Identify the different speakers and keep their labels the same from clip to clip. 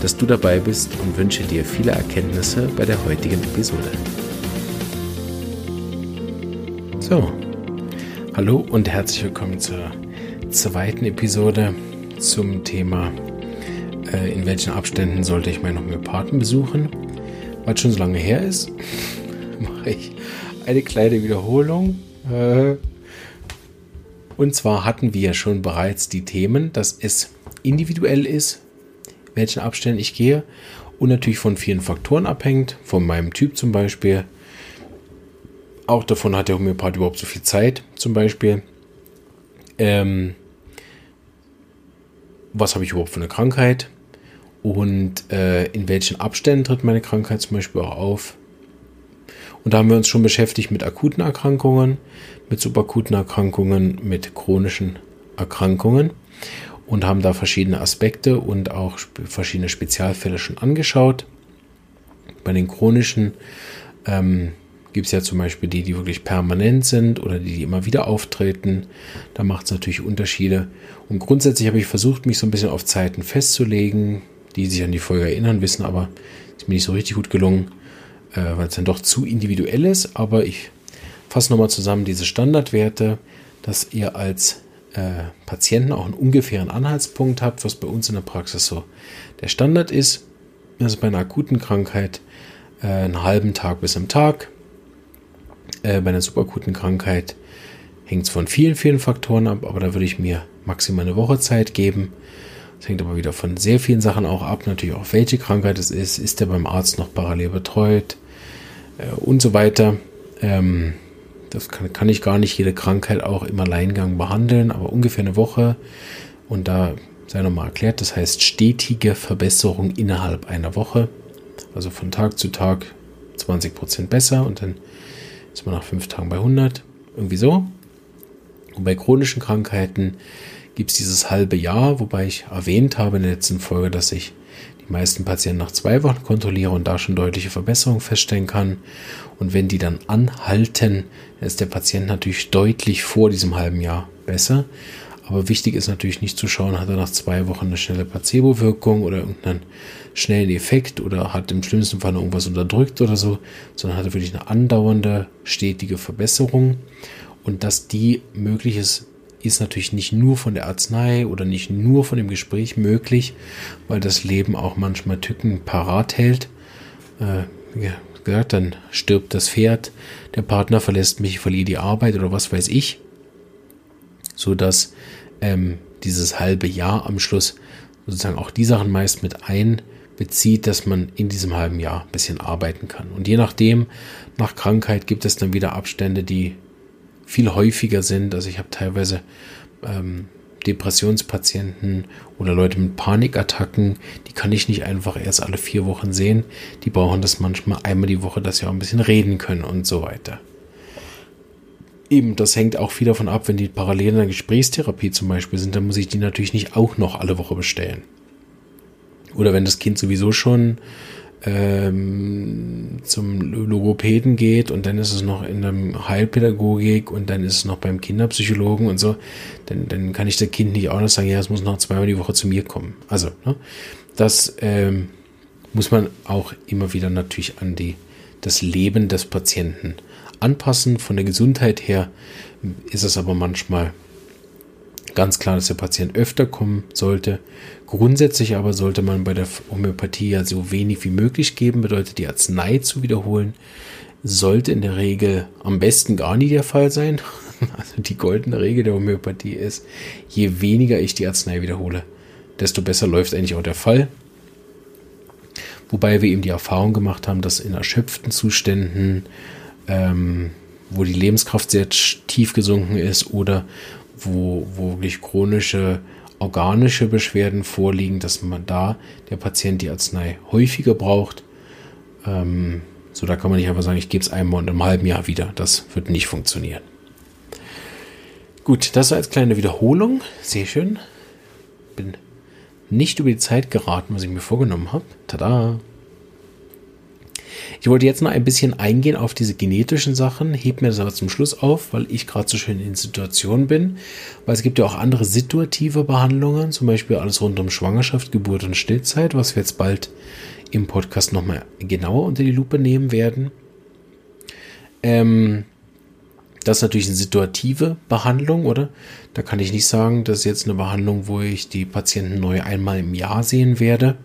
Speaker 1: dass du dabei bist und wünsche dir viele Erkenntnisse bei der heutigen Episode. So, hallo und herzlich willkommen zur zweiten Episode zum Thema, äh, in welchen Abständen sollte ich meinen Homöopathen besuchen. Es schon so lange her ist, mache ich eine kleine Wiederholung. Äh, und zwar hatten wir schon bereits die Themen, dass es individuell ist, welchen Abständen ich gehe und natürlich von vielen Faktoren abhängt, von meinem Typ zum Beispiel. Auch davon hat der Homöopath überhaupt so viel Zeit, zum Beispiel. Ähm, was habe ich überhaupt für eine Krankheit? Und äh, in welchen Abständen tritt meine Krankheit zum Beispiel auch auf? Und da haben wir uns schon beschäftigt mit akuten Erkrankungen, mit subakuten Erkrankungen, mit chronischen Erkrankungen und haben da verschiedene Aspekte und auch verschiedene Spezialfälle schon angeschaut. Bei den chronischen ähm, gibt es ja zum Beispiel die, die wirklich permanent sind oder die, die immer wieder auftreten. Da macht es natürlich Unterschiede. Und grundsätzlich habe ich versucht, mich so ein bisschen auf Zeiten festzulegen. Die sich an die Folge erinnern, wissen aber, ist mir nicht so richtig gut gelungen, äh, weil es dann doch zu individuell ist. Aber ich fasse nochmal zusammen diese Standardwerte, dass ihr als äh, Patienten auch einen ungefähren Anhaltspunkt habt, was bei uns in der Praxis so der Standard ist. Also bei einer akuten Krankheit äh, einen halben Tag bis am Tag. Äh, bei einer superakuten Krankheit hängt es von vielen, vielen Faktoren ab, aber da würde ich mir maximal eine Woche Zeit geben. Das hängt aber wieder von sehr vielen Sachen auch ab, natürlich auch welche Krankheit es ist, ist der beim Arzt noch parallel betreut äh, und so weiter. Ähm, das kann, kann ich gar nicht jede Krankheit auch im Alleingang behandeln, aber ungefähr eine Woche. Und da sei nochmal erklärt, das heißt stetige Verbesserung innerhalb einer Woche. Also von Tag zu Tag 20 Prozent besser und dann ist man nach fünf Tagen bei 100. Irgendwie so. Und bei chronischen Krankheiten gibt es dieses halbe Jahr, wobei ich erwähnt habe in der letzten Folge, dass ich meisten Patienten nach zwei Wochen kontrolliere und da schon deutliche Verbesserungen feststellen kann. Und wenn die dann anhalten, ist der Patient natürlich deutlich vor diesem halben Jahr besser. Aber wichtig ist natürlich nicht zu schauen, hat er nach zwei Wochen eine schnelle Placebo-Wirkung oder irgendeinen schnellen Effekt oder hat im schlimmsten Fall irgendwas unterdrückt oder so, sondern hat er wirklich eine andauernde, stetige Verbesserung. Und dass die möglich ist, natürlich nicht nur von der Arznei oder nicht nur von dem Gespräch möglich, weil das Leben auch manchmal Tücken parat hält. Äh, ja, gesagt, dann stirbt das Pferd, der Partner verlässt mich, verliere die Arbeit oder was weiß ich, so dass ähm, dieses halbe Jahr am Schluss sozusagen auch die Sachen meist mit einbezieht, dass man in diesem halben Jahr ein bisschen arbeiten kann. Und je nachdem, nach Krankheit gibt es dann wieder Abstände, die viel häufiger sind. Also ich habe teilweise ähm, Depressionspatienten oder Leute mit Panikattacken, die kann ich nicht einfach erst alle vier Wochen sehen. Die brauchen das manchmal einmal die Woche, dass sie auch ein bisschen reden können und so weiter. Eben, das hängt auch viel davon ab, wenn die parallel in der Gesprächstherapie zum Beispiel sind, dann muss ich die natürlich nicht auch noch alle Woche bestellen. Oder wenn das Kind sowieso schon ähm, zum Logopäden geht und dann ist es noch in der Heilpädagogik und dann ist es noch beim Kinderpsychologen und so, dann, dann kann ich das Kind nicht auch noch sagen, ja, es muss noch zweimal die Woche zu mir kommen. Also, ne, das ähm, muss man auch immer wieder natürlich an die, das Leben des Patienten anpassen. Von der Gesundheit her ist es aber manchmal ganz klar, dass der Patient öfter kommen sollte. Grundsätzlich aber sollte man bei der Homöopathie ja so wenig wie möglich geben, bedeutet die Arznei zu wiederholen, sollte in der Regel am besten gar nie der Fall sein. Also die goldene Regel der Homöopathie ist, je weniger ich die Arznei wiederhole, desto besser läuft eigentlich auch der Fall. Wobei wir eben die Erfahrung gemacht haben, dass in erschöpften Zuständen, ähm, wo die Lebenskraft sehr tief gesunken ist oder wo, wo wirklich chronische organische Beschwerden vorliegen, dass man da der Patient die Arznei häufiger braucht. Ähm, So, da kann man nicht einfach sagen, ich gebe es einmal und im halben Jahr wieder. Das wird nicht funktionieren. Gut, das als kleine Wiederholung. Sehr schön. Bin nicht über die Zeit geraten, was ich mir vorgenommen habe. Tada! Ich wollte jetzt noch ein bisschen eingehen auf diese genetischen Sachen, heb mir das aber zum Schluss auf, weil ich gerade so schön in Situationen bin. Weil es gibt ja auch andere situative Behandlungen, zum Beispiel alles rund um Schwangerschaft, Geburt und Stillzeit, was wir jetzt bald im Podcast nochmal genauer unter die Lupe nehmen werden. Ähm, das ist natürlich eine situative Behandlung, oder? Da kann ich nicht sagen, das ist jetzt eine Behandlung, wo ich die Patienten neu einmal im Jahr sehen werde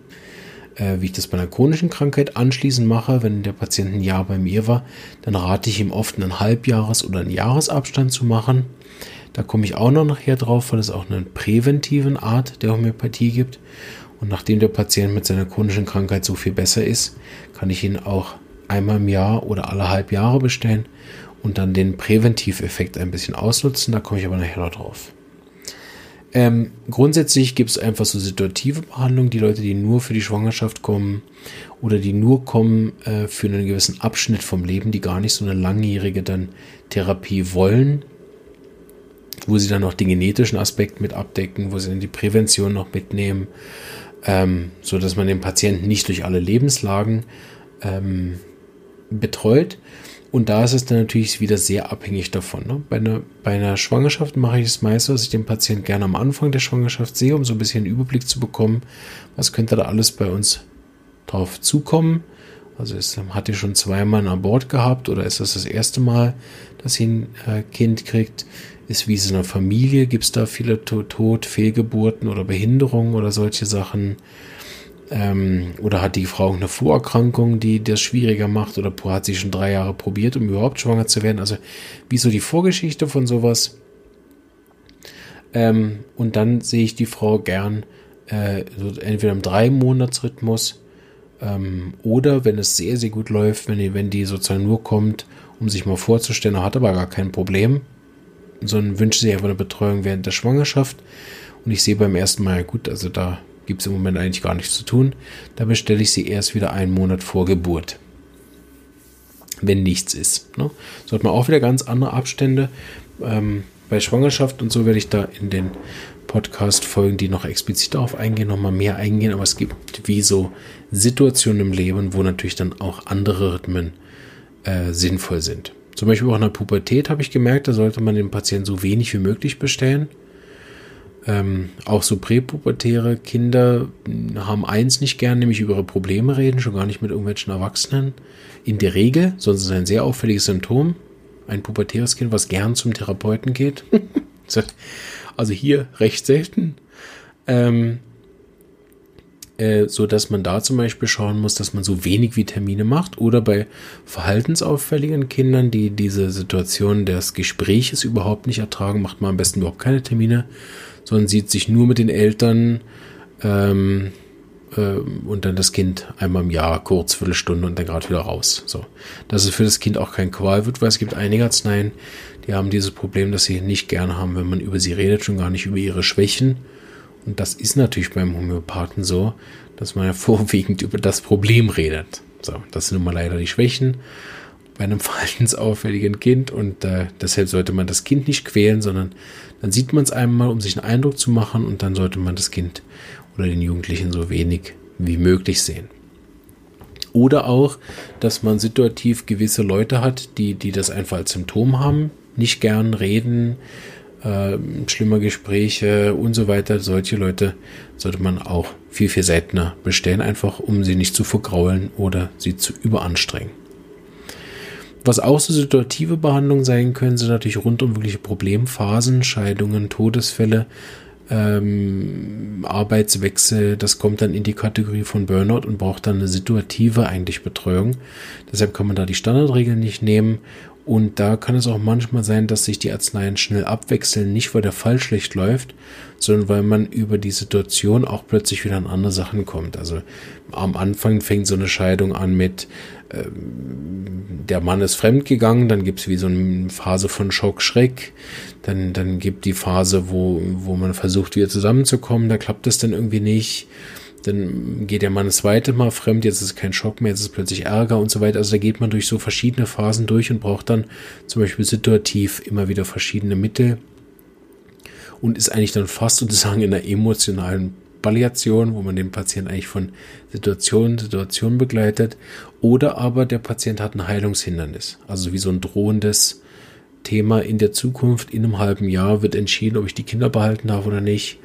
Speaker 1: äh, wie ich das bei einer chronischen Krankheit anschließend mache, wenn der Patient ein Jahr bei mir war, dann rate ich ihm oft einen Halbjahres- oder einen Jahresabstand zu machen. Da komme ich auch noch nachher drauf, weil es auch eine präventiven Art der Homöopathie gibt. Und nachdem der Patient mit seiner chronischen Krankheit so viel besser ist, kann ich ihn auch einmal im Jahr oder alle halb Jahre bestellen und dann den Präventiveffekt ein bisschen ausnutzen. Da komme ich aber nachher noch drauf. Ähm, grundsätzlich gibt es einfach so situative Behandlungen, die Leute, die nur für die Schwangerschaft kommen oder die nur kommen äh, für einen gewissen Abschnitt vom Leben, die gar nicht so eine langjährige dann Therapie wollen, wo sie dann noch den genetischen Aspekt mit abdecken, wo sie dann die Prävention noch mitnehmen, ähm, so dass man den Patienten nicht durch alle Lebenslagen ähm, betreut, und da ist es dann natürlich wieder sehr abhängig davon. Ne? Bei, einer, bei einer Schwangerschaft mache ich es meist, dass ich den Patienten gerne am Anfang der Schwangerschaft sehe, um so ein bisschen einen Überblick zu bekommen, was könnte da alles bei uns drauf zukommen. Also ist, hat ihr schon zweimal ein Abort gehabt oder ist das das erste Mal, dass sie ein äh, Kind kriegt? Ist wie es in der Familie? Gibt es da viele Tod, Fehlgeburten oder Behinderungen oder solche Sachen? Ähm, oder hat die Frau eine Vorerkrankung, die das schwieriger macht? Oder hat sie schon drei Jahre probiert, um überhaupt schwanger zu werden? Also, wie so die Vorgeschichte von sowas? Ähm, und dann sehe ich die Frau gern äh, so entweder im Drei-Monats-Rhythmus ähm, oder wenn es sehr, sehr gut läuft, wenn die, wenn die sozusagen nur kommt, um sich mal vorzustellen, hat aber gar kein Problem, sondern wünscht sich einfach eine Betreuung während der Schwangerschaft. Und ich sehe beim ersten Mal, gut, also da gibt es im Moment eigentlich gar nichts zu tun. Da bestelle ich sie erst wieder einen Monat vor Geburt. Wenn nichts ist. Ne? So hat man auch wieder ganz andere Abstände. Ähm, bei Schwangerschaft und so werde ich da in den Podcast-Folgen, die noch explizit darauf eingehen, nochmal mehr eingehen. Aber es gibt wie so Situationen im Leben, wo natürlich dann auch andere Rhythmen äh, sinnvoll sind. Zum Beispiel auch in der Pubertät habe ich gemerkt, da sollte man den Patienten so wenig wie möglich bestellen. Ähm, auch so präpubertäre Kinder haben eins nicht gern, nämlich über ihre Probleme reden, schon gar nicht mit irgendwelchen Erwachsenen. In der Regel, sonst ist es ein sehr auffälliges Symptom. Ein pubertäres Kind, was gern zum Therapeuten geht. also hier recht selten. Ähm, äh, so dass man da zum Beispiel schauen muss, dass man so wenig Vitamine macht oder bei verhaltensauffälligen Kindern, die diese Situation des Gespräches überhaupt nicht ertragen, macht man am besten überhaupt keine Termine, sondern sieht sich nur mit den Eltern ähm, äh, und dann das Kind einmal im Jahr kurz, Viertelstunde und dann gerade wieder raus. So, dass es für das Kind auch kein Qual wird, weil es gibt einige Arzneien, die haben dieses Problem, dass sie nicht gerne haben, wenn man über sie redet, schon gar nicht über ihre Schwächen. Und das ist natürlich beim Homöopathen so, dass man ja vorwiegend über das Problem redet. So, das sind nun mal leider die Schwächen bei einem verhaltensauffälligen Kind und äh, deshalb sollte man das Kind nicht quälen, sondern dann sieht man es einmal, um sich einen Eindruck zu machen und dann sollte man das Kind oder den Jugendlichen so wenig wie möglich sehen. Oder auch, dass man situativ gewisse Leute hat, die, die das einfach als Symptom haben, nicht gern reden, äh, schlimme Gespräche und so weiter. Solche Leute sollte man auch viel, viel seltener bestellen, einfach um sie nicht zu vergraulen oder sie zu überanstrengen. Was auch so situative Behandlungen sein können, sind natürlich rund um wirkliche Problemphasen, Scheidungen, Todesfälle, ähm, Arbeitswechsel. Das kommt dann in die Kategorie von Burnout und braucht dann eine situative eigentlich Betreuung. Deshalb kann man da die Standardregeln nicht nehmen. Und da kann es auch manchmal sein, dass sich die Arzneien schnell abwechseln, nicht weil der Fall schlecht läuft, sondern weil man über die Situation auch plötzlich wieder an andere Sachen kommt. Also am Anfang fängt so eine Scheidung an mit, der Mann ist fremdgegangen, dann gibt es wie so eine Phase von Schock, Schreck, dann, dann gibt die Phase, wo, wo man versucht wieder zusammenzukommen, da klappt es dann irgendwie nicht. Dann geht der Mann das zweite Mal fremd, jetzt ist es kein Schock mehr, jetzt ist plötzlich Ärger und so weiter. Also da geht man durch so verschiedene Phasen durch und braucht dann zum Beispiel situativ immer wieder verschiedene Mittel und ist eigentlich dann fast sozusagen in einer emotionalen Palliation, wo man den Patienten eigentlich von Situation zu Situation begleitet. Oder aber der Patient hat ein Heilungshindernis, also wie so ein drohendes Thema in der Zukunft. In einem halben Jahr wird entschieden, ob ich die Kinder behalten darf oder nicht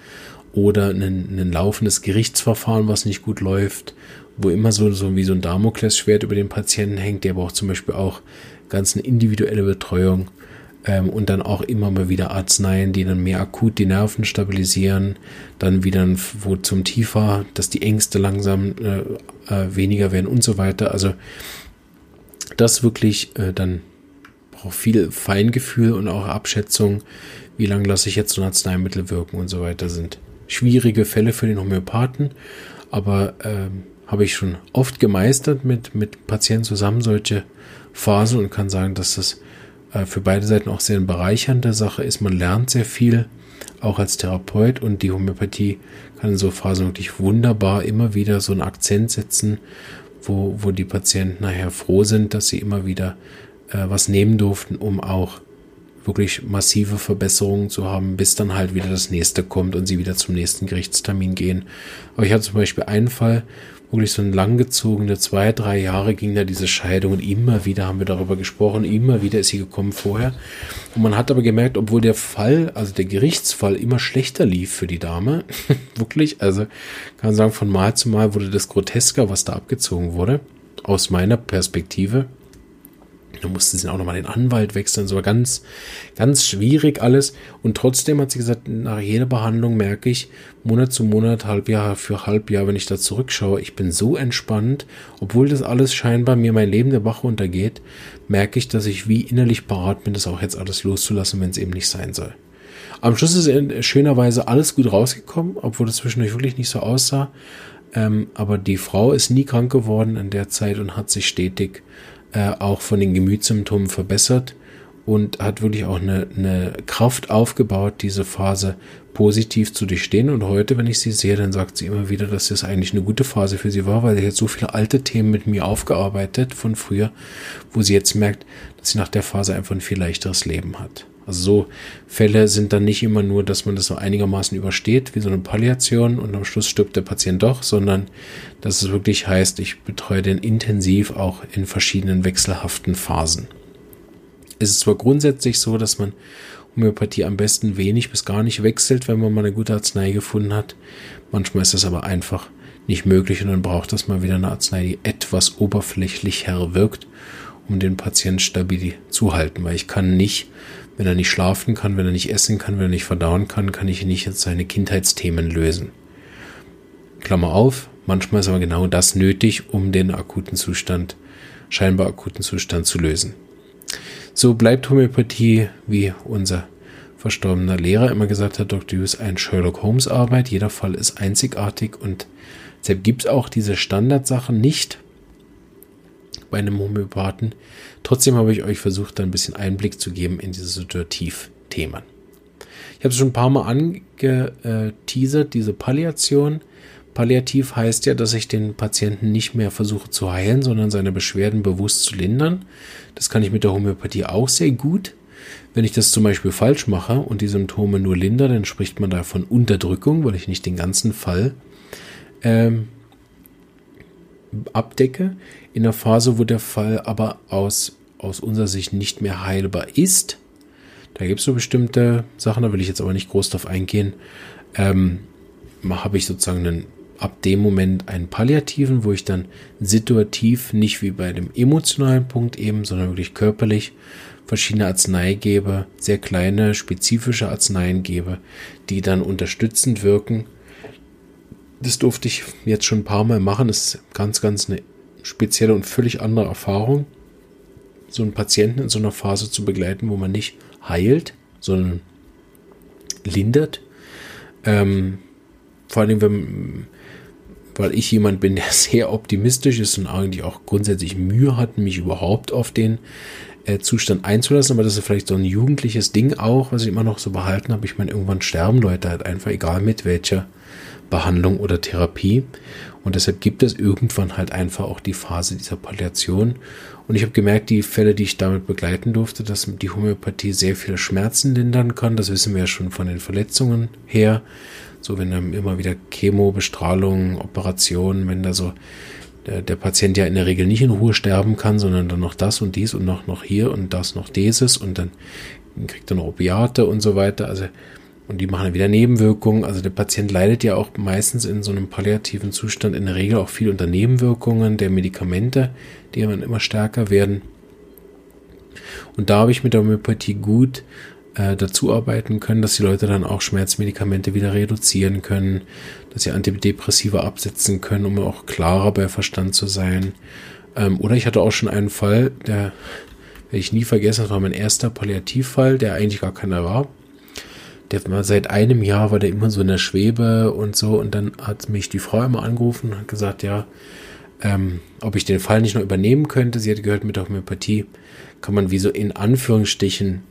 Speaker 1: oder ein, ein laufendes Gerichtsverfahren, was nicht gut läuft, wo immer so, so wie so ein Damoklesschwert über den Patienten hängt, der braucht zum Beispiel auch ganz eine individuelle Betreuung ähm, und dann auch immer mal wieder Arzneien, die dann mehr akut die Nerven stabilisieren, dann wieder wo zum Tiefer, dass die Ängste langsam äh, äh, weniger werden und so weiter. Also das wirklich äh, dann braucht viel Feingefühl und auch Abschätzung, wie lange lasse ich jetzt so ein Arzneimittel wirken und so weiter sind schwierige Fälle für den Homöopathen, aber ähm, habe ich schon oft gemeistert mit, mit Patienten zusammen solche Phasen und kann sagen, dass das äh, für beide Seiten auch sehr bereichernde Sache ist. Man lernt sehr viel, auch als Therapeut und die Homöopathie kann in so Phasen wirklich wunderbar immer wieder so einen Akzent setzen, wo, wo die Patienten nachher froh sind, dass sie immer wieder äh, was nehmen durften, um auch wirklich massive Verbesserungen zu haben, bis dann halt wieder das nächste kommt und sie wieder zum nächsten Gerichtstermin gehen. Aber ich hatte zum Beispiel einen Fall, wirklich so ein langgezogene zwei, drei Jahre ging da diese Scheidung und immer wieder haben wir darüber gesprochen, immer wieder ist sie gekommen vorher. Und man hat aber gemerkt, obwohl der Fall, also der Gerichtsfall immer schlechter lief für die Dame, wirklich, also kann man sagen, von Mal zu Mal wurde das grotesker, was da abgezogen wurde, aus meiner Perspektive. Da mussten sie auch nochmal den Anwalt wechseln. So ganz, ganz schwierig alles. Und trotzdem hat sie gesagt, nach jeder Behandlung merke ich, Monat zu Monat, Halbjahr für Halbjahr, wenn ich da zurückschaue, ich bin so entspannt, obwohl das alles scheinbar mir mein Leben der Bach untergeht, merke ich, dass ich wie innerlich parat bin, das auch jetzt alles loszulassen, wenn es eben nicht sein soll. Am Schluss ist schönerweise alles gut rausgekommen, obwohl das zwischendurch wirklich nicht so aussah. Ähm, aber die Frau ist nie krank geworden in der Zeit und hat sich stetig äh, auch von den Gemütssymptomen verbessert und hat wirklich auch eine, eine Kraft aufgebaut, diese Phase positiv zu durchstehen. Und heute, wenn ich sie sehe, dann sagt sie immer wieder, dass das eigentlich eine gute Phase für sie war, weil sie jetzt so viele alte Themen mit mir aufgearbeitet von früher, wo sie jetzt merkt, dass sie nach der Phase einfach ein viel leichteres Leben hat. Also so Fälle sind dann nicht immer nur, dass man das so einigermaßen übersteht, wie so eine Palliation und am Schluss stirbt der Patient doch, sondern dass es wirklich heißt, ich betreue den intensiv auch in verschiedenen wechselhaften Phasen. Es ist zwar grundsätzlich so, dass man Homöopathie am besten wenig bis gar nicht wechselt, wenn man mal eine gute Arznei gefunden hat. Manchmal ist das aber einfach nicht möglich und dann braucht das mal wieder eine Arznei, die etwas oberflächlicher wirkt, um den Patienten stabil zu halten, weil ich kann nicht wenn er nicht schlafen kann, wenn er nicht essen kann, wenn er nicht verdauen kann, kann ich nicht seine Kindheitsthemen lösen. Klammer auf, manchmal ist aber genau das nötig, um den akuten Zustand, scheinbar akuten Zustand zu lösen. So bleibt Homöopathie, wie unser verstorbener Lehrer immer gesagt hat, Dr. Hughes, ein Sherlock Holmes Arbeit. Jeder Fall ist einzigartig und deshalb gibt es auch diese Standardsachen nicht bei einem Homöopathen. Trotzdem habe ich euch versucht, da ein bisschen Einblick zu geben in diese Situativthemen. Ich habe es schon ein paar Mal angeteasert, diese Palliation. Palliativ heißt ja, dass ich den Patienten nicht mehr versuche zu heilen, sondern seine Beschwerden bewusst zu lindern. Das kann ich mit der Homöopathie auch sehr gut. Wenn ich das zum Beispiel falsch mache und die Symptome nur lindere, dann spricht man da von Unterdrückung, weil ich nicht den ganzen Fall ähm, abdecke. In der Phase, wo der Fall aber aus, aus unserer Sicht nicht mehr heilbar ist, da gibt es so bestimmte Sachen, da will ich jetzt aber nicht groß drauf eingehen, ähm, habe ich sozusagen einen, ab dem Moment einen palliativen, wo ich dann situativ, nicht wie bei dem emotionalen Punkt eben, sondern wirklich körperlich verschiedene Arznei gebe, sehr kleine, spezifische Arzneien gebe, die dann unterstützend wirken das durfte ich jetzt schon ein paar Mal machen. Das ist ganz, ganz eine spezielle und völlig andere Erfahrung, so einen Patienten in so einer Phase zu begleiten, wo man nicht heilt, sondern lindert. Ähm, vor allem, wenn, weil ich jemand bin, der sehr optimistisch ist und eigentlich auch grundsätzlich Mühe hat, mich überhaupt auf den äh, Zustand einzulassen. Aber das ist vielleicht so ein jugendliches Ding auch, was ich immer noch so behalten habe. Ich meine, irgendwann sterben Leute halt einfach, egal mit welcher Behandlung oder Therapie. Und deshalb gibt es irgendwann halt einfach auch die Phase dieser Palliation. Und ich habe gemerkt, die Fälle, die ich damit begleiten durfte, dass die Homöopathie sehr viele Schmerzen lindern kann. Das wissen wir ja schon von den Verletzungen her. So, wenn dann immer wieder Chemo, Bestrahlung, Operationen, wenn da so der, der, Patient ja in der Regel nicht in Ruhe sterben kann, sondern dann noch das und dies und noch, noch hier und das noch dieses und dann kriegt er noch Opiate und so weiter. Also, und die machen dann wieder Nebenwirkungen. Also der Patient leidet ja auch meistens in so einem palliativen Zustand in der Regel auch viel unter Nebenwirkungen der Medikamente, die dann immer stärker werden. Und da habe ich mit der Homöopathie gut äh, dazu arbeiten können, dass die Leute dann auch Schmerzmedikamente wieder reduzieren können, dass sie Antidepressiva absetzen können, um auch klarer bei Verstand zu sein. Ähm, oder ich hatte auch schon einen Fall, der werde ich nie vergessen, das war mein erster Palliativfall, der eigentlich gar keiner war. Der war seit einem Jahr war der immer so in der Schwebe und so und dann hat mich die Frau immer angerufen und hat gesagt, ja, ähm, ob ich den Fall nicht noch übernehmen könnte. Sie hat gehört, mit der Homöopathie kann man wie so in Anführungsstrichen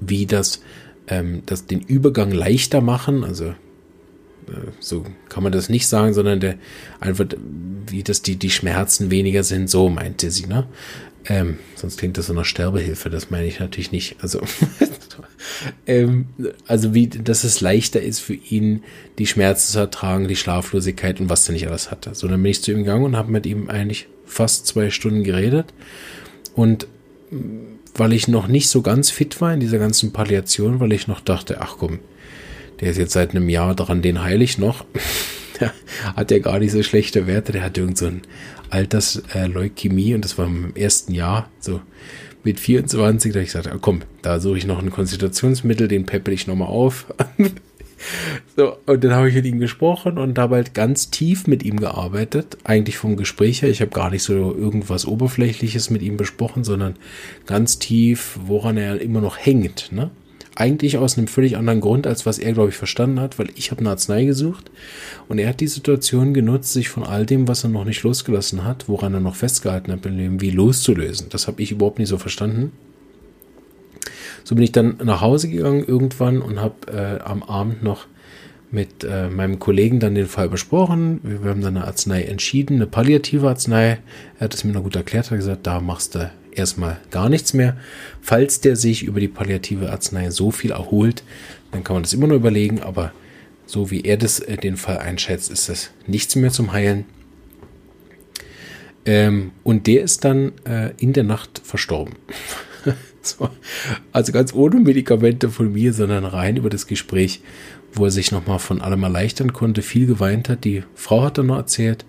Speaker 1: wie das, ähm, das den Übergang leichter machen, also äh, so kann man das nicht sagen, sondern der einfach, wie das die, die Schmerzen weniger sind, so meinte sie, ne? Ähm, sonst klingt das so nach Sterbehilfe, das meine ich natürlich nicht. Also, ähm, also wie, dass es leichter ist für ihn, die Schmerzen zu ertragen, die Schlaflosigkeit und was er nicht alles hatte. So, dann bin ich zu ihm gegangen und habe mit ihm eigentlich fast zwei Stunden geredet. Und weil ich noch nicht so ganz fit war in dieser ganzen Palliation, weil ich noch dachte, ach komm, der ist jetzt seit einem Jahr dran, den heile ich noch. hat ja gar nicht so schlechte Werte, der hat irgend so ein Altersleukämie und das war im ersten Jahr, so mit 24, da ich gesagt, komm, da suche ich noch ein Konstitutionsmittel, den peppel ich nochmal auf. so, und dann habe ich mit ihm gesprochen und habe halt ganz tief mit ihm gearbeitet. Eigentlich vom Gespräch her. Ich habe gar nicht so irgendwas Oberflächliches mit ihm besprochen, sondern ganz tief, woran er immer noch hängt. Ne? Eigentlich aus einem völlig anderen Grund, als was er, glaube ich, verstanden hat, weil ich habe eine Arznei gesucht und er hat die Situation genutzt, sich von all dem, was er noch nicht losgelassen hat, woran er noch festgehalten hat im Leben, wie loszulösen. Das habe ich überhaupt nicht so verstanden. So bin ich dann nach Hause gegangen irgendwann und habe äh, am Abend noch mit äh, meinem Kollegen dann den Fall besprochen. Wir haben dann eine Arznei entschieden, eine palliative Arznei. Er hat es mir noch gut erklärt, hat gesagt, da machst du erstmal gar nichts mehr. Falls der sich über die palliative Arznei so viel erholt, dann kann man das immer nur überlegen, aber so wie er das äh, den Fall einschätzt, ist das nichts mehr zum Heilen. Ähm, und der ist dann äh, in der Nacht verstorben. so. Also ganz ohne Medikamente von mir, sondern rein über das Gespräch, wo er sich nochmal von allem erleichtern konnte, viel geweint hat. Die Frau hat dann noch erzählt,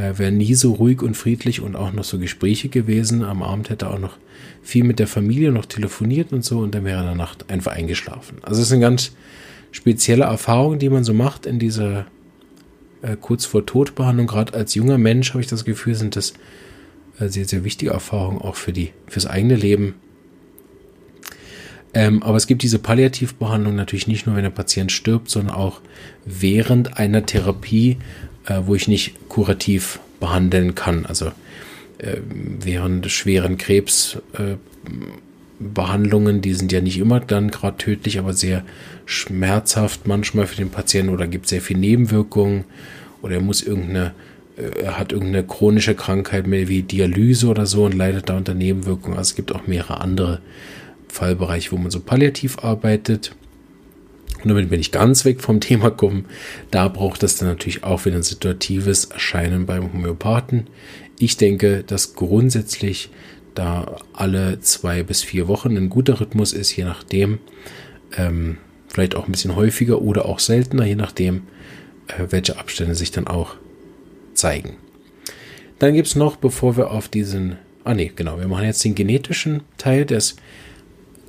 Speaker 1: äh, wäre nie so ruhig und friedlich und auch noch so Gespräche gewesen. Am Abend hätte er auch noch viel mit der Familie noch telefoniert und so und dann wäre er in der Nacht einfach eingeschlafen. Also es ist eine ganz spezielle Erfahrung, die man so macht in dieser äh, kurz vor Todbehandlung. Gerade als junger Mensch habe ich das Gefühl, sind das äh, sehr, sehr wichtige Erfahrungen auch für die, fürs eigene Leben. Ähm, aber es gibt diese Palliativbehandlung natürlich nicht nur, wenn der Patient stirbt, sondern auch während einer Therapie, äh, wo ich nicht kurativ behandeln kann. Also äh, während schweren Krebsbehandlungen, äh, die sind ja nicht immer dann gerade tödlich, aber sehr schmerzhaft manchmal für den Patienten oder gibt sehr viel Nebenwirkungen oder er muss irgendeine äh, hat irgendeine chronische Krankheit mehr wie Dialyse oder so und leidet da unter Nebenwirkungen. Also es gibt auch mehrere andere Fallbereiche, wo man so palliativ arbeitet. Und damit bin ich ganz weg vom Thema kommen. Da braucht es dann natürlich auch wieder ein situatives Erscheinen beim Homöopathen. Ich denke, dass grundsätzlich da alle zwei bis vier Wochen ein guter Rhythmus ist, je nachdem. Ähm, vielleicht auch ein bisschen häufiger oder auch seltener, je nachdem, äh, welche Abstände sich dann auch zeigen. Dann gibt es noch, bevor wir auf diesen, ah ne, genau, wir machen jetzt den genetischen Teil, des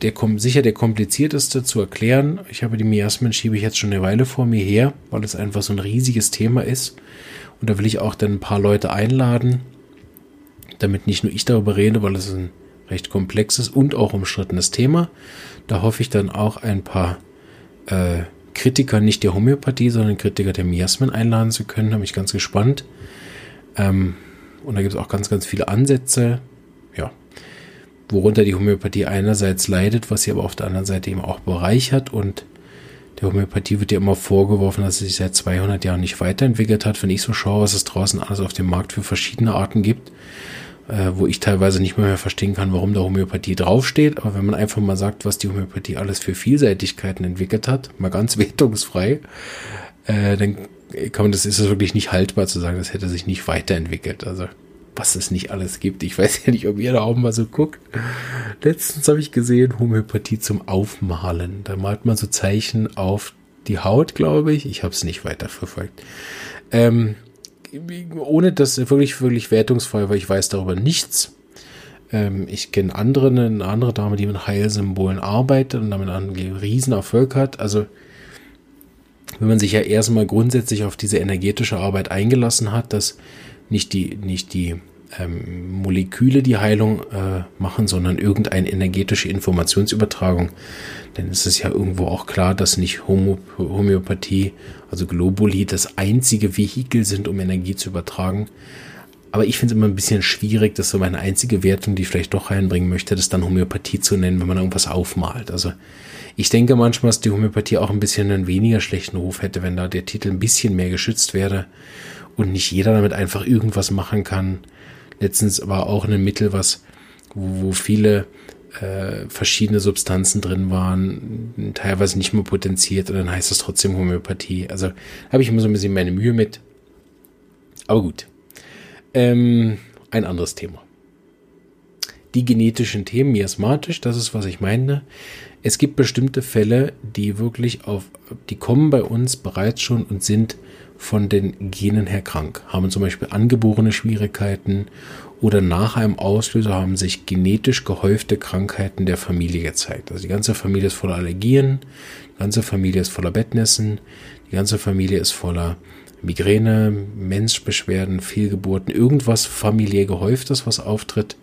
Speaker 1: der sicher der komplizierteste zu erklären. Ich habe die Miasmen schiebe ich jetzt schon eine Weile vor mir her, weil es einfach so ein riesiges Thema ist. Und da will ich auch dann ein paar Leute einladen, damit nicht nur ich darüber rede, weil es ein recht komplexes und auch umstrittenes Thema. Da hoffe ich dann auch ein paar äh, Kritiker nicht der Homöopathie, sondern Kritiker der Miasmen einladen zu können. Da bin ich ganz gespannt. Ähm, und da gibt es auch ganz, ganz viele Ansätze worunter die Homöopathie einerseits leidet, was sie aber auf der anderen Seite eben auch bereichert. Und der Homöopathie wird ja immer vorgeworfen, dass sie sich seit 200 Jahren nicht weiterentwickelt hat. Wenn ich so schaue, was es draußen alles auf dem Markt für verschiedene Arten gibt, äh, wo ich teilweise nicht mehr, mehr verstehen kann, warum da Homöopathie draufsteht. Aber wenn man einfach mal sagt, was die Homöopathie alles für Vielseitigkeiten entwickelt hat, mal ganz wertungsfrei, äh, dann kann man, das ist es wirklich nicht haltbar zu sagen, das hätte sich nicht weiterentwickelt. Also was es nicht alles gibt. Ich weiß ja nicht, ob ihr da auch mal so guckt. Letztens habe ich gesehen, Homöopathie zum Aufmalen. Da malt man so Zeichen auf die Haut, glaube ich. Ich habe es nicht weiter verfolgt. Ähm, ohne dass wirklich, wirklich wertungsfrei, weil ich weiß darüber nichts. Ähm, ich kenne andere, eine andere Dame, die mit Heilsymbolen arbeitet und damit einen riesen Erfolg hat. Also wenn man sich ja erstmal grundsätzlich auf diese energetische Arbeit eingelassen hat, dass nicht die, nicht die ähm, Moleküle die Heilung äh, machen, sondern irgendeine energetische Informationsübertragung. Denn es ist ja irgendwo auch klar, dass nicht Homö Homöopathie, also Globuli, das einzige Vehikel sind, um Energie zu übertragen. Aber ich finde es immer ein bisschen schwierig, dass so meine einzige Wertung, die ich vielleicht doch reinbringen möchte, das dann Homöopathie zu nennen, wenn man irgendwas aufmalt. Also ich denke manchmal, dass die Homöopathie auch ein bisschen einen weniger schlechten Ruf hätte, wenn da der Titel ein bisschen mehr geschützt wäre und nicht jeder damit einfach irgendwas machen kann. Letztens war auch ein Mittel, was, wo, wo viele äh, verschiedene Substanzen drin waren, teilweise nicht mehr potenziert und dann heißt das trotzdem Homöopathie. Also habe ich immer so ein bisschen meine Mühe mit. Aber gut. Ähm, ein anderes Thema. Die genetischen Themen, miasmatisch, das ist, was ich meine. Es gibt bestimmte Fälle, die wirklich auf, die kommen bei uns bereits schon und sind von den Genen her krank, haben zum Beispiel angeborene Schwierigkeiten oder nach einem Auslöser haben sich genetisch gehäufte Krankheiten der Familie gezeigt. Also die ganze Familie ist voller Allergien, die ganze Familie ist voller Bettnässen, die ganze Familie ist voller Migräne, Menschbeschwerden, Fehlgeburten, irgendwas familiär gehäuftes, was auftritt.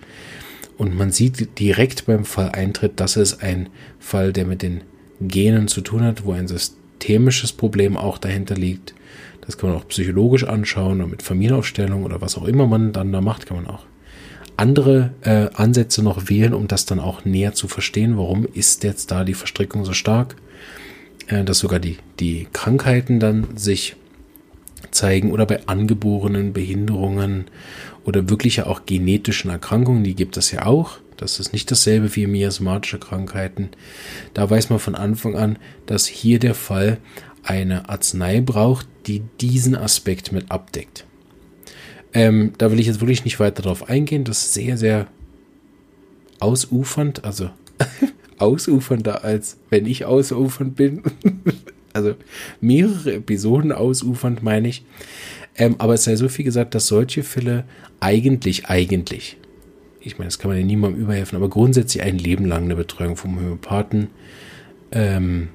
Speaker 1: Und man sieht direkt beim Fall Eintritt, dass es ein Fall, der mit den Genen zu tun hat, wo ein systemisches Problem auch dahinter liegt. Das kann man auch psychologisch anschauen oder mit Familienaufstellung oder was auch immer man dann da macht, kann man auch andere äh, Ansätze noch wählen, um das dann auch näher zu verstehen. Warum ist jetzt da die Verstrickung so stark, äh, dass sogar die, die Krankheiten dann sich zeigen oder bei angeborenen Behinderungen oder wirklich ja auch genetischen Erkrankungen, die gibt es ja auch. Das ist nicht dasselbe wie miasmatische Krankheiten. Da weiß man von Anfang an, dass hier der Fall eine Arznei braucht, die diesen Aspekt mit abdeckt. Ähm, da will ich jetzt wirklich nicht weiter darauf eingehen. Das ist sehr, sehr ausufernd, also ausufernder als wenn ich ausufernd bin. also mehrere Episoden ausufernd, meine ich. Ähm, aber es sei so viel gesagt, dass solche Fälle eigentlich, eigentlich, ich meine, das kann man ja niemandem überhelfen, aber grundsätzlich ein Leben lang eine Betreuung vom Homöopathen ähm,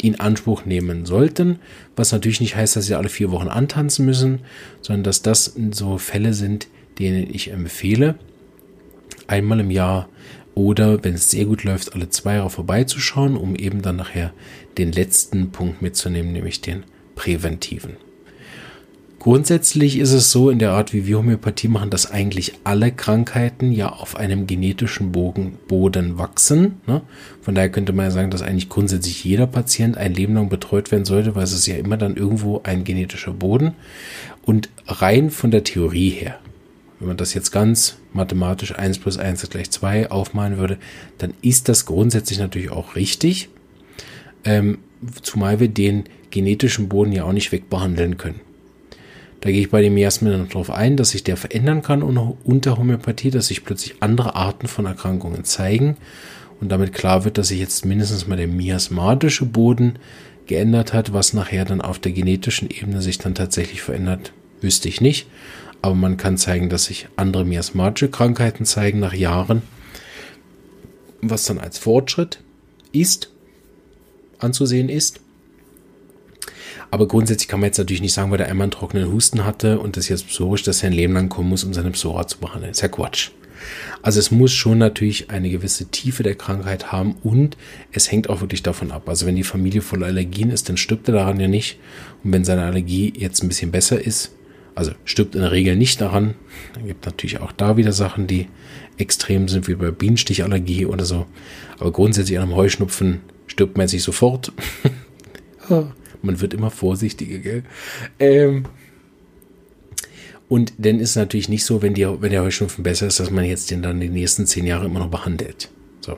Speaker 1: in Anspruch nehmen sollten, was natürlich nicht heißt, dass sie alle vier Wochen antanzen müssen, sondern dass das so Fälle sind, denen ich empfehle, einmal im Jahr oder wenn es sehr gut läuft, alle zwei Jahre vorbeizuschauen, um eben dann nachher den letzten Punkt mitzunehmen, nämlich den präventiven. Grundsätzlich ist es so in der Art, wie wir Homöopathie machen, dass eigentlich alle Krankheiten ja auf einem genetischen Bogen, Boden wachsen. Ne? Von daher könnte man ja sagen, dass eigentlich grundsätzlich jeder Patient ein Leben lang betreut werden sollte, weil es ist ja immer dann irgendwo ein genetischer Boden. Und rein von der Theorie her, wenn man das jetzt ganz mathematisch 1 plus 1 ist gleich 2 aufmalen würde, dann ist das grundsätzlich natürlich auch richtig. Ähm, zumal wir den genetischen Boden ja auch nicht wegbehandeln können. Da gehe ich bei dem noch darauf ein, dass sich der verändern kann unter Homöopathie, dass sich plötzlich andere Arten von Erkrankungen zeigen und damit klar wird, dass sich jetzt mindestens mal der miasmatische Boden geändert hat, was nachher dann auf der genetischen Ebene sich dann tatsächlich verändert, wüsste ich nicht. Aber man kann zeigen, dass sich andere miasmatische Krankheiten zeigen nach Jahren, was dann als Fortschritt ist, anzusehen ist. Aber grundsätzlich kann man jetzt natürlich nicht sagen, weil der einmal einen trockenen Husten hatte und das jetzt psorisch, dass er ein Leben lang kommen muss, um seine Psora zu behandeln. Ist ja Quatsch. Also es muss schon natürlich eine gewisse Tiefe der Krankheit haben und es hängt auch wirklich davon ab. Also wenn die Familie voller Allergien ist, dann stirbt er daran ja nicht. Und wenn seine Allergie jetzt ein bisschen besser ist, also stirbt in der Regel nicht daran. Dann gibt natürlich auch da wieder Sachen, die extrem sind, wie bei Bienenstichallergie oder so. Aber grundsätzlich an einem Heuschnupfen stirbt man nicht sofort. Man wird immer vorsichtiger, gell? Ähm, und dann ist es natürlich nicht so, wenn, die, wenn der Heuschnupfen besser ist, dass man jetzt den dann die nächsten zehn Jahre immer noch behandelt. So.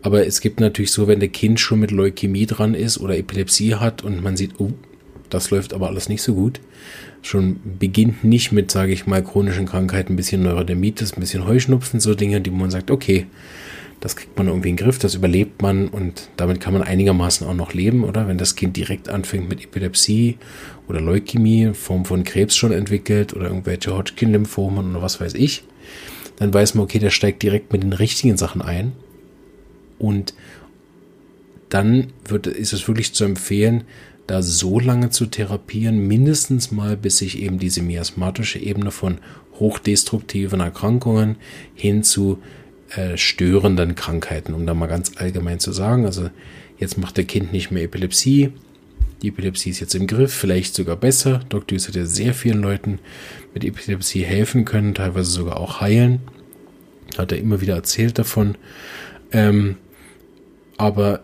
Speaker 1: Aber es gibt natürlich so, wenn der Kind schon mit Leukämie dran ist oder Epilepsie hat und man sieht, oh, das läuft aber alles nicht so gut. Schon beginnt nicht mit, sage ich mal, chronischen Krankheiten, ein bisschen Neurodermitis, ein bisschen Heuschnupfen, so Dinge, die man sagt, okay, das kriegt man irgendwie in den Griff, das überlebt man und damit kann man einigermaßen auch noch leben, oder? Wenn das Kind direkt anfängt mit Epilepsie oder Leukämie Form von Krebs schon entwickelt oder irgendwelche Hodgkin-Lymphomen oder was weiß ich, dann weiß man, okay, der steigt direkt mit den richtigen Sachen ein und dann wird, ist es wirklich zu empfehlen, da so lange zu therapieren, mindestens mal, bis sich eben diese miasmatische Ebene von hochdestruktiven Erkrankungen hin zu äh, störenden Krankheiten, um da mal ganz allgemein zu sagen. Also jetzt macht der Kind nicht mehr Epilepsie. Die Epilepsie ist jetzt im Griff, vielleicht sogar besser. Dr. Hughes hat ja sehr vielen Leuten mit Epilepsie helfen können, teilweise sogar auch heilen. Hat er immer wieder erzählt davon. Ähm, aber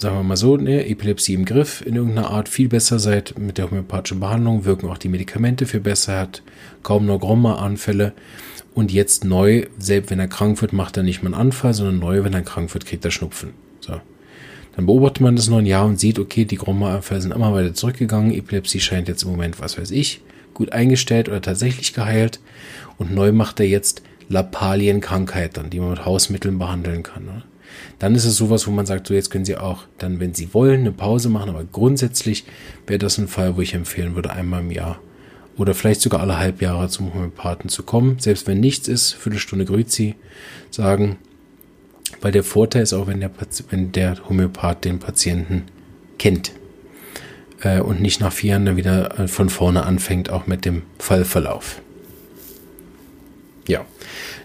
Speaker 1: sagen wir mal so, ne, Epilepsie im Griff in irgendeiner Art viel besser seid mit der homöopathischen Behandlung, wirken auch die Medikamente viel besser, hat kaum noch Gromma-Anfälle. Und jetzt neu, selbst wenn er krank wird, macht er nicht mehr einen Anfall, sondern neu, wenn er krank wird, kriegt er Schnupfen. So. Dann beobachtet man das noch ein Jahr und sieht, okay, die Gromma-Anfälle sind immer weiter zurückgegangen. Epilepsie scheint jetzt im Moment, was weiß ich, gut eingestellt oder tatsächlich geheilt. Und neu macht er jetzt Lappalienkrankheiten, die man mit Hausmitteln behandeln kann. Ne? Dann ist es sowas, wo man sagt, so jetzt können Sie auch dann, wenn Sie wollen, eine Pause machen. Aber grundsätzlich wäre das ein Fall, wo ich empfehlen würde, einmal im Jahr oder vielleicht sogar alle halb Jahre zum Homöopathen zu kommen. Selbst wenn nichts ist, Viertelstunde Grüzi sagen. Weil der Vorteil ist auch, wenn der, wenn der Homöopath den Patienten kennt äh, und nicht nach vier Jahren dann wieder äh, von vorne anfängt, auch mit dem Fallverlauf. Ja,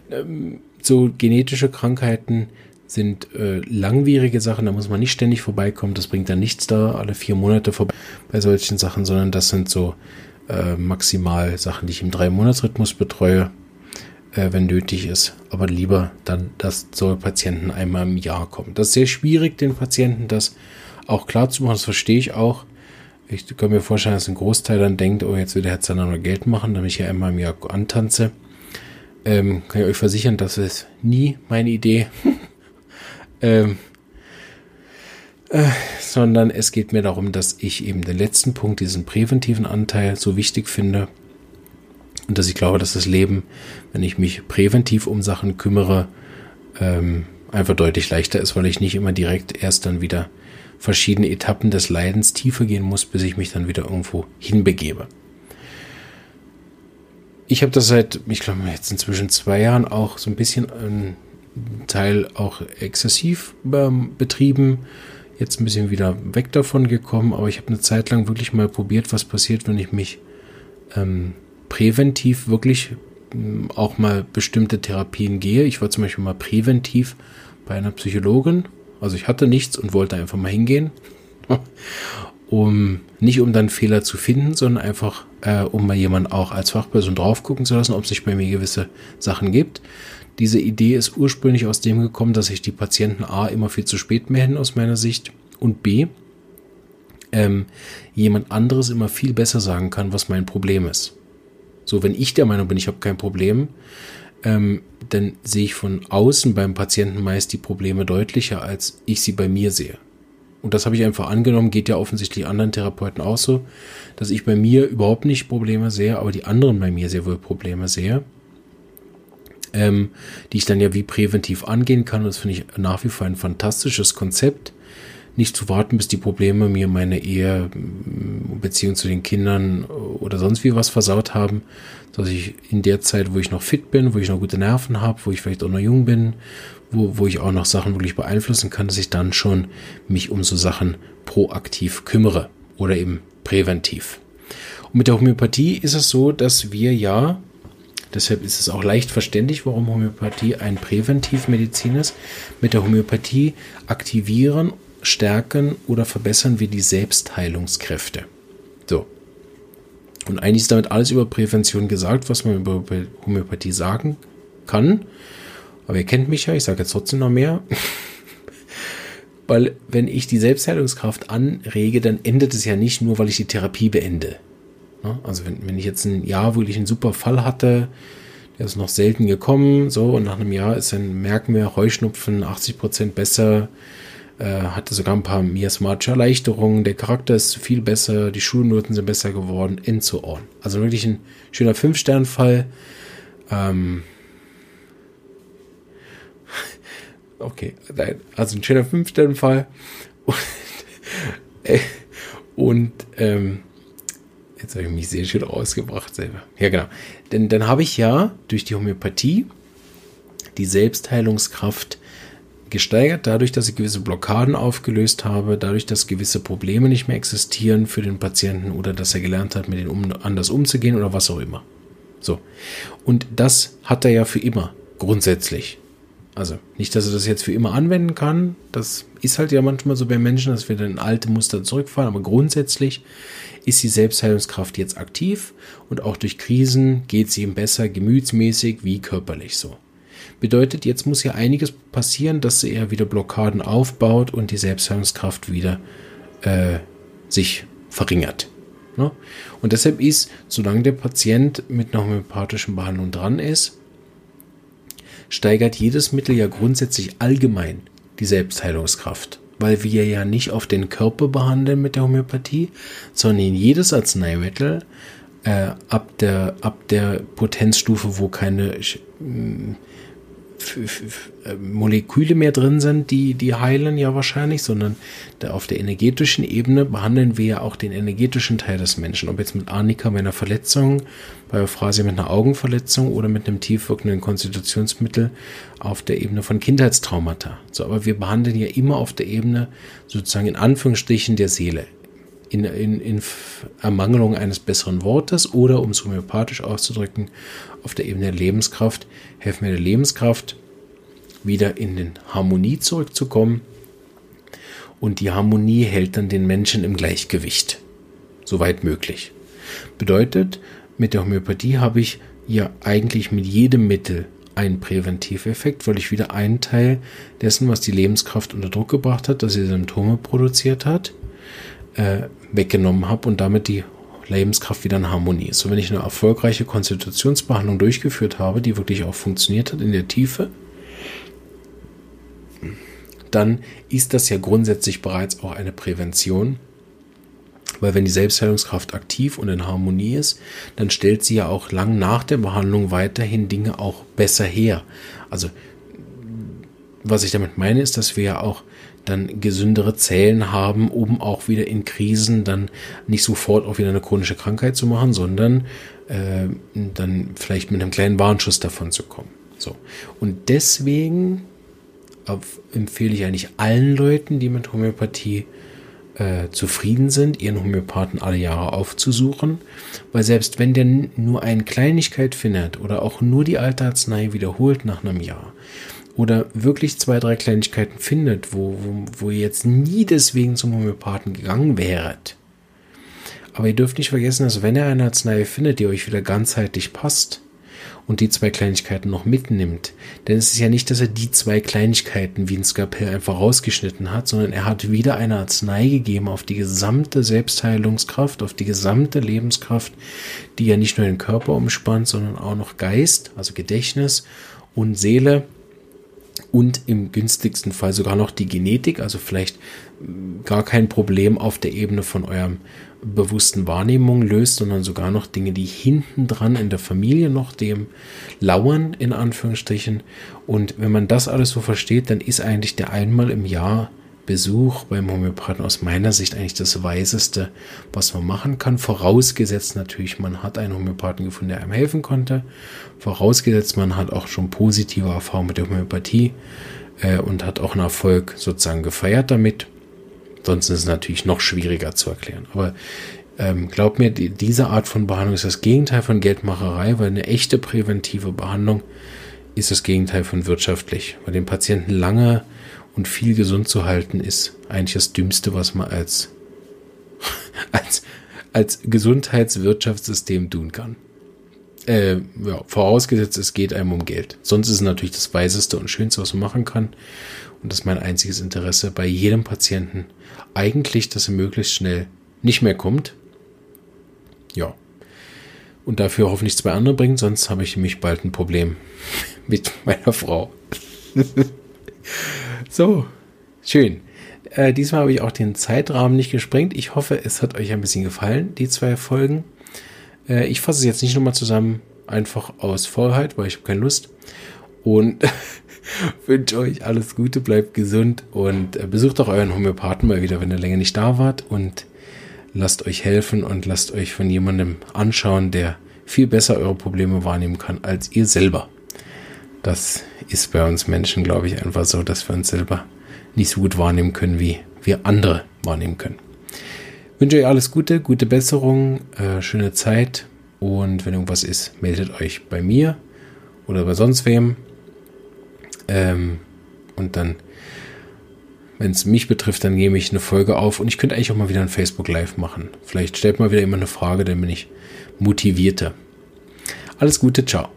Speaker 1: ähm, so genetische Krankheiten sind äh, langwierige Sachen, da muss man nicht ständig vorbeikommen, das bringt dann nichts da, alle vier Monate vorbei bei solchen Sachen, sondern das sind so äh, maximal Sachen, die ich im Drei-Monats-Rhythmus betreue, äh, wenn nötig ist. Aber lieber dann, dass so Patienten einmal im Jahr kommen. Das ist sehr schwierig, den Patienten das auch klar zu machen, das verstehe ich auch. Ich kann mir vorstellen, dass ein Großteil dann denkt, oh, jetzt will der Herr Zander nur Geld machen, damit ich ja einmal im Jahr antanze. Ähm, kann ich euch versichern, das ist nie meine Idee. ähm, äh, sondern es geht mir darum, dass ich eben den letzten Punkt, diesen präventiven Anteil, so wichtig finde und dass ich glaube, dass das Leben, wenn ich mich präventiv um Sachen kümmere, ähm, einfach deutlich leichter ist, weil ich nicht immer direkt erst dann wieder verschiedene Etappen des Leidens tiefer gehen muss, bis ich mich dann wieder irgendwo hinbegebe. Ich habe das seit, ich glaube, jetzt inzwischen zwei Jahren auch so ein bisschen einen Teil auch exzessiv ähm, betrieben jetzt ein bisschen wieder weg davon gekommen, aber ich habe eine Zeit lang wirklich mal probiert, was passiert, wenn ich mich ähm, präventiv wirklich ähm, auch mal bestimmte Therapien gehe. Ich war zum Beispiel mal präventiv bei einer Psychologin. Also ich hatte nichts und wollte einfach mal hingehen. um nicht um dann Fehler zu finden, sondern einfach äh, um mal jemanden auch als Fachperson drauf gucken zu lassen, ob es sich bei mir gewisse Sachen gibt. Diese Idee ist ursprünglich aus dem gekommen, dass sich die Patienten A immer viel zu spät melden aus meiner Sicht und B ähm, jemand anderes immer viel besser sagen kann, was mein Problem ist. So, wenn ich der Meinung bin, ich habe kein Problem, ähm, dann sehe ich von außen beim Patienten meist die Probleme deutlicher, als ich sie bei mir sehe. Und das habe ich einfach angenommen, geht ja offensichtlich anderen Therapeuten auch so, dass ich bei mir überhaupt nicht Probleme sehe, aber die anderen bei mir sehr wohl Probleme sehe ähm, die ich dann ja wie präventiv angehen kann. Das finde ich nach wie vor ein fantastisches Konzept. Nicht zu warten, bis die Probleme mir meine Ehe, Beziehung zu den Kindern oder sonst wie was versaut haben, dass ich in der Zeit, wo ich noch fit bin, wo ich noch gute Nerven habe, wo ich vielleicht auch noch jung bin, wo, wo ich auch noch Sachen wirklich beeinflussen kann, dass ich dann schon mich um so Sachen proaktiv kümmere oder eben präventiv. Und mit der Homöopathie ist es so, dass wir ja Deshalb ist es auch leicht verständlich, warum Homöopathie ein Präventivmedizin ist. Mit der Homöopathie aktivieren, stärken oder verbessern wir die Selbstheilungskräfte. So. Und eigentlich ist damit alles über Prävention gesagt, was man über Homöopathie sagen kann. Aber ihr kennt mich ja, ich sage jetzt trotzdem noch mehr. Weil wenn ich die Selbstheilungskraft anrege, dann endet es ja nicht nur, weil ich die Therapie beende. Also wenn, wenn ich jetzt ein Jahr wirklich einen super Fall hatte, der ist noch selten gekommen, so, und nach einem Jahr ist dann, merken wir, Heuschnupfen 80 Prozent besser, äh, hatte sogar ein paar miasmatische Erleichterungen, der Charakter ist viel besser, die Schulnoten sind besser geworden, and so on. Also wirklich ein schöner Fünf-Stern-Fall. Ähm, okay, nein, also ein schöner Fünf-Stern-Fall. Und, äh, und ähm, habe ich mich sehr schön ausgebracht selber. Ja, genau. Denn dann habe ich ja durch die Homöopathie die Selbstheilungskraft gesteigert, dadurch, dass ich gewisse Blockaden aufgelöst habe, dadurch, dass gewisse Probleme nicht mehr existieren für den Patienten oder dass er gelernt hat, mit denen um, anders umzugehen oder was auch immer. So. Und das hat er ja für immer, grundsätzlich. Also nicht, dass er das jetzt für immer anwenden kann. Das ist halt ja manchmal so bei Menschen, dass wir dann alte Muster zurückfallen. Aber grundsätzlich ist die Selbstheilungskraft jetzt aktiv und auch durch Krisen geht sie ihm besser gemütsmäßig wie körperlich so. Bedeutet, jetzt muss ja einiges passieren, dass er wieder Blockaden aufbaut und die Selbstheilungskraft wieder äh, sich verringert. Ne? Und deshalb ist, solange der Patient mit einer homöopathischen Behandlung dran ist, steigert jedes Mittel ja grundsätzlich allgemein die Selbstheilungskraft weil wir ja nicht auf den Körper behandeln mit der Homöopathie, sondern jedes Arzneimittel äh, ab, der, ab der Potenzstufe, wo keine Moleküle mehr drin sind, die, die heilen ja wahrscheinlich, sondern da auf der energetischen Ebene behandeln wir ja auch den energetischen Teil des Menschen. Ob jetzt mit Arnika mit einer Verletzung, bei Euphrasia mit einer Augenverletzung oder mit einem tiefwirkenden Konstitutionsmittel auf der Ebene von Kindheitstraumata. So, aber wir behandeln ja immer auf der Ebene sozusagen in Anführungsstrichen der Seele in, in, in Ermangelung eines besseren Wortes oder, um es homöopathisch auszudrücken, auf der Ebene der Lebenskraft, helfen wir der Lebenskraft, wieder in den Harmonie zurückzukommen. Und die Harmonie hält dann den Menschen im Gleichgewicht, soweit möglich. Bedeutet, mit der Homöopathie habe ich ja eigentlich mit jedem Mittel einen Präventiveffekt, weil ich wieder einen Teil dessen, was die Lebenskraft unter Druck gebracht hat, dass sie Symptome produziert hat, äh, weggenommen habe und damit die Lebenskraft wieder in Harmonie ist. So, wenn ich eine erfolgreiche Konstitutionsbehandlung durchgeführt habe, die wirklich auch funktioniert hat in der Tiefe, dann ist das ja grundsätzlich bereits auch eine Prävention. Weil wenn die Selbstheilungskraft aktiv und in Harmonie ist, dann stellt sie ja auch lang nach der Behandlung weiterhin Dinge auch besser her. Also was ich damit meine, ist, dass wir ja auch dann gesündere Zellen haben, um auch wieder in Krisen dann nicht sofort auch wieder eine chronische Krankheit zu machen, sondern äh, dann vielleicht mit einem kleinen Warnschuss davon zu kommen. So. Und deswegen empfehle ich eigentlich allen Leuten, die mit Homöopathie äh, zufrieden sind, ihren Homöopathen alle Jahre aufzusuchen, weil selbst wenn der nur eine Kleinigkeit findet oder auch nur die alte Arznei wiederholt nach einem Jahr, oder wirklich zwei, drei Kleinigkeiten findet, wo, wo, wo ihr jetzt nie deswegen zum Homöopathen gegangen wäret. Aber ihr dürft nicht vergessen, dass wenn er eine Arznei findet, die euch wieder ganzheitlich passt und die zwei Kleinigkeiten noch mitnimmt, denn es ist ja nicht, dass er die zwei Kleinigkeiten wie ein Skalpell einfach rausgeschnitten hat, sondern er hat wieder eine Arznei gegeben auf die gesamte Selbstheilungskraft, auf die gesamte Lebenskraft, die ja nicht nur den Körper umspannt, sondern auch noch Geist, also Gedächtnis und Seele und im günstigsten Fall sogar noch die Genetik, also vielleicht mm, gar kein Problem auf der Ebene von eurem bewussten Wahrnehmung löst, sondern sogar noch Dinge, die hinten dran in der Familie noch dem lauern, in Anführungsstrichen. Und wenn man das alles so versteht, dann ist eigentlich der einmal im Jahr Besuch beim Homöopathen aus meiner Sicht eigentlich das Weiseste, was man machen kann. Vorausgesetzt natürlich, man hat einen Homöopathen gefunden, der einem helfen konnte. Vorausgesetzt, man hat auch schon positive Erfahrungen mit der Homöopathie äh, und hat auch einen Erfolg sozusagen gefeiert damit. Sonst ist es natürlich noch schwieriger zu erklären. Aber ähm, glaub mir, die, diese Art von Behandlung ist das Gegenteil von Geldmacherei, weil eine echte präventive Behandlung ist das Gegenteil von wirtschaftlich, weil den Patienten lange und viel gesund zu halten, ist eigentlich das Dümmste, was man als, als, als Gesundheitswirtschaftssystem tun kann. Äh, ja, vorausgesetzt, es geht einem um Geld. Sonst ist es natürlich das Weiseste und Schönste, was man machen kann. Und das ist mein einziges Interesse bei jedem Patienten. Eigentlich, dass er möglichst schnell nicht mehr kommt. Ja. Und dafür hoffentlich zwei andere bringt, sonst habe ich nämlich bald ein Problem mit meiner Frau. so, schön. Äh, diesmal habe ich auch den Zeitrahmen nicht gesprengt. Ich hoffe, es hat euch ein bisschen gefallen, die zwei Folgen. Äh, ich fasse es jetzt nicht nochmal zusammen, einfach aus Vollheit, weil ich habe keine Lust. Und wünsche euch alles Gute, bleibt gesund und äh, besucht auch euren Homöopathen mal wieder, wenn ihr länger nicht da wart. Und lasst euch helfen und lasst euch von jemandem anschauen, der viel besser eure Probleme wahrnehmen kann als ihr selber. Das ist bei uns Menschen, glaube ich, einfach so, dass wir uns selber nicht so gut wahrnehmen können, wie wir andere wahrnehmen können. Ich wünsche euch alles Gute, gute Besserung, äh, schöne Zeit und wenn irgendwas ist, meldet euch bei mir oder bei sonst wem. Ähm, und dann, wenn es mich betrifft, dann nehme ich eine Folge auf und ich könnte eigentlich auch mal wieder ein Facebook Live machen. Vielleicht stellt mal wieder immer eine Frage, dann bin ich motivierter. Alles Gute, ciao.